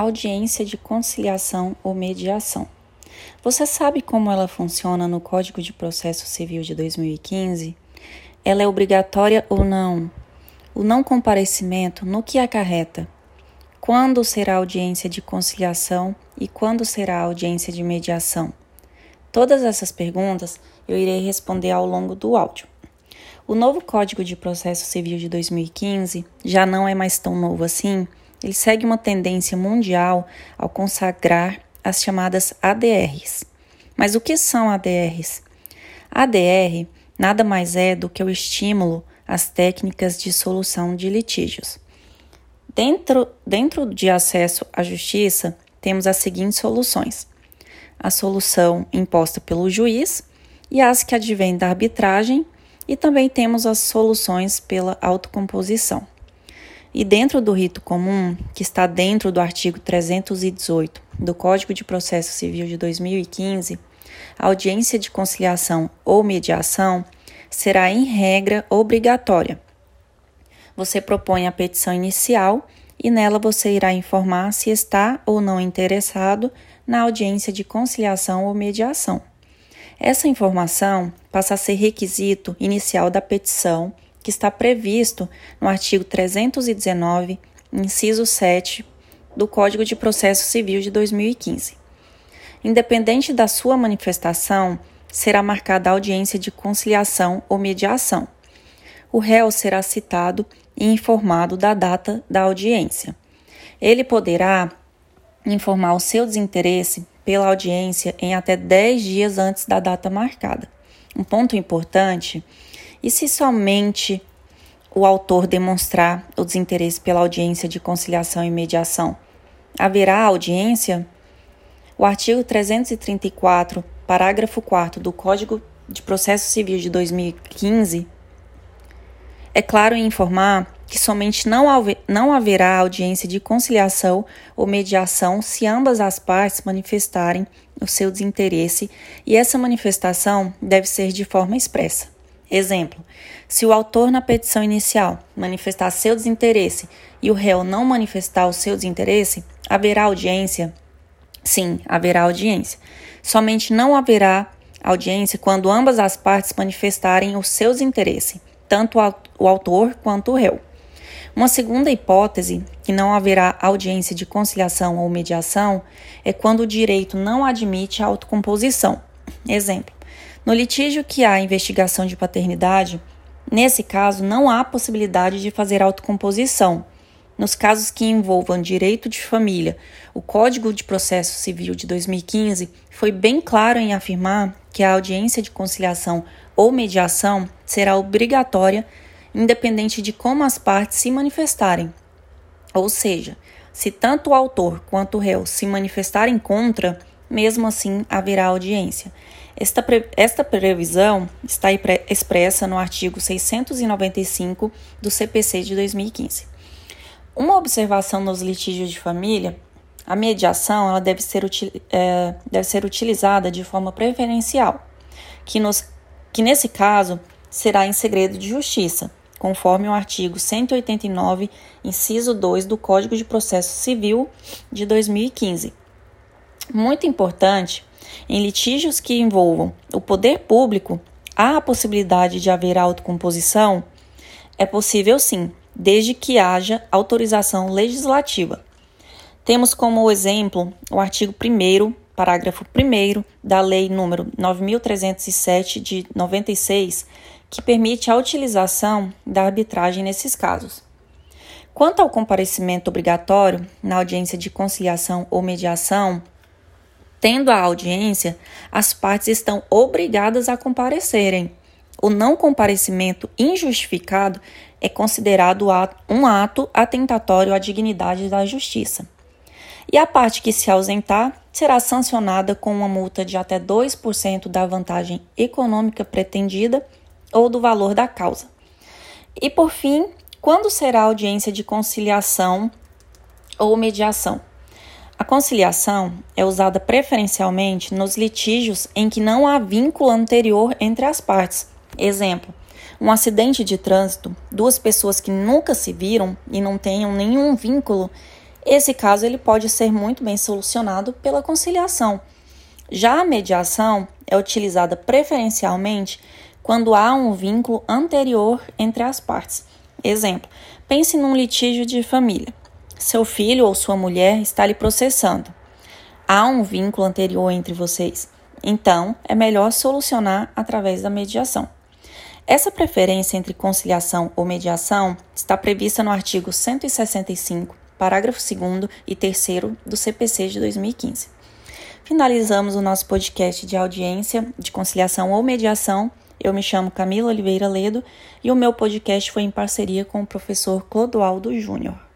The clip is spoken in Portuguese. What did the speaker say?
audiência de conciliação ou mediação. Você sabe como ela funciona no Código de Processo Civil de 2015? Ela é obrigatória ou não? O não comparecimento no que acarreta? Quando será a audiência de conciliação e quando será a audiência de mediação? Todas essas perguntas eu irei responder ao longo do áudio. O novo Código de Processo Civil de 2015 já não é mais tão novo assim, ele segue uma tendência mundial ao consagrar as chamadas ADRs. Mas o que são ADRs? ADR nada mais é do que o estímulo às técnicas de solução de litígios. Dentro, dentro de acesso à justiça, temos as seguintes soluções: a solução imposta pelo juiz e as que advêm da arbitragem, e também temos as soluções pela autocomposição. E dentro do rito comum, que está dentro do artigo 318 do Código de Processo Civil de 2015, a audiência de conciliação ou mediação será, em regra, obrigatória. Você propõe a petição inicial e nela você irá informar se está ou não interessado na audiência de conciliação ou mediação. Essa informação passa a ser requisito inicial da petição, que está previsto no artigo 319, inciso 7 do Código de Processo Civil de 2015. Independente da sua manifestação, será marcada a audiência de conciliação ou mediação. O réu será citado e informado da data da audiência. Ele poderá informar o seu desinteresse pela audiência em até 10 dias antes da data marcada. Um ponto importante: e se somente o autor demonstrar o desinteresse pela audiência de conciliação e mediação? Haverá audiência? O artigo 334 parágrafo 4 do Código de Processo Civil de 2015, é claro em informar que somente não, não haverá audiência de conciliação ou mediação se ambas as partes manifestarem o seu desinteresse e essa manifestação deve ser de forma expressa. Exemplo: se o autor na petição inicial manifestar seu desinteresse e o réu não manifestar o seu desinteresse, haverá audiência? Sim, haverá audiência. Somente não haverá audiência quando ambas as partes manifestarem os seus interesses, tanto o autor quanto o réu. Uma segunda hipótese, que não haverá audiência de conciliação ou mediação, é quando o direito não admite a autocomposição. Exemplo: no litígio que há investigação de paternidade, nesse caso não há possibilidade de fazer autocomposição nos casos que envolvam direito de família, o Código de Processo Civil de 2015 foi bem claro em afirmar que a audiência de conciliação ou mediação será obrigatória, independente de como as partes se manifestarem. Ou seja, se tanto o autor quanto o réu se manifestarem contra, mesmo assim haverá audiência. Esta, pre esta previsão está expressa no artigo 695 do CPC de 2015. Uma observação nos litígios de família, a mediação ela deve, ser, é, deve ser utilizada de forma preferencial, que, nos, que nesse caso será em segredo de justiça, conforme o artigo 189, inciso 2 do Código de Processo Civil de 2015. Muito importante, em litígios que envolvam o poder público, há a possibilidade de haver autocomposição? É possível sim, desde que haja autorização legislativa. Temos como exemplo o artigo 1 parágrafo 1 da Lei número 9307 de 96, que permite a utilização da arbitragem nesses casos. Quanto ao comparecimento obrigatório na audiência de conciliação ou mediação, tendo a audiência, as partes estão obrigadas a comparecerem. O não comparecimento injustificado é considerado um ato atentatório à dignidade da justiça. E a parte que se ausentar será sancionada com uma multa de até 2% da vantagem econômica pretendida ou do valor da causa. E por fim, quando será audiência de conciliação ou mediação? A conciliação é usada preferencialmente nos litígios em que não há vínculo anterior entre as partes. Exemplo: um acidente de trânsito, duas pessoas que nunca se viram e não tenham nenhum vínculo, Esse caso ele pode ser muito bem solucionado pela conciliação. Já a mediação é utilizada preferencialmente quando há um vínculo anterior entre as partes. Exemplo: pense num litígio de família. Seu filho ou sua mulher está lhe processando. Há um vínculo anterior entre vocês. Então, é melhor solucionar através da mediação. Essa preferência entre conciliação ou mediação está prevista no artigo 165, parágrafo 2 e 3 do CPC de 2015. Finalizamos o nosso podcast de audiência de conciliação ou mediação. Eu me chamo Camila Oliveira Ledo e o meu podcast foi em parceria com o professor Clodoaldo Júnior.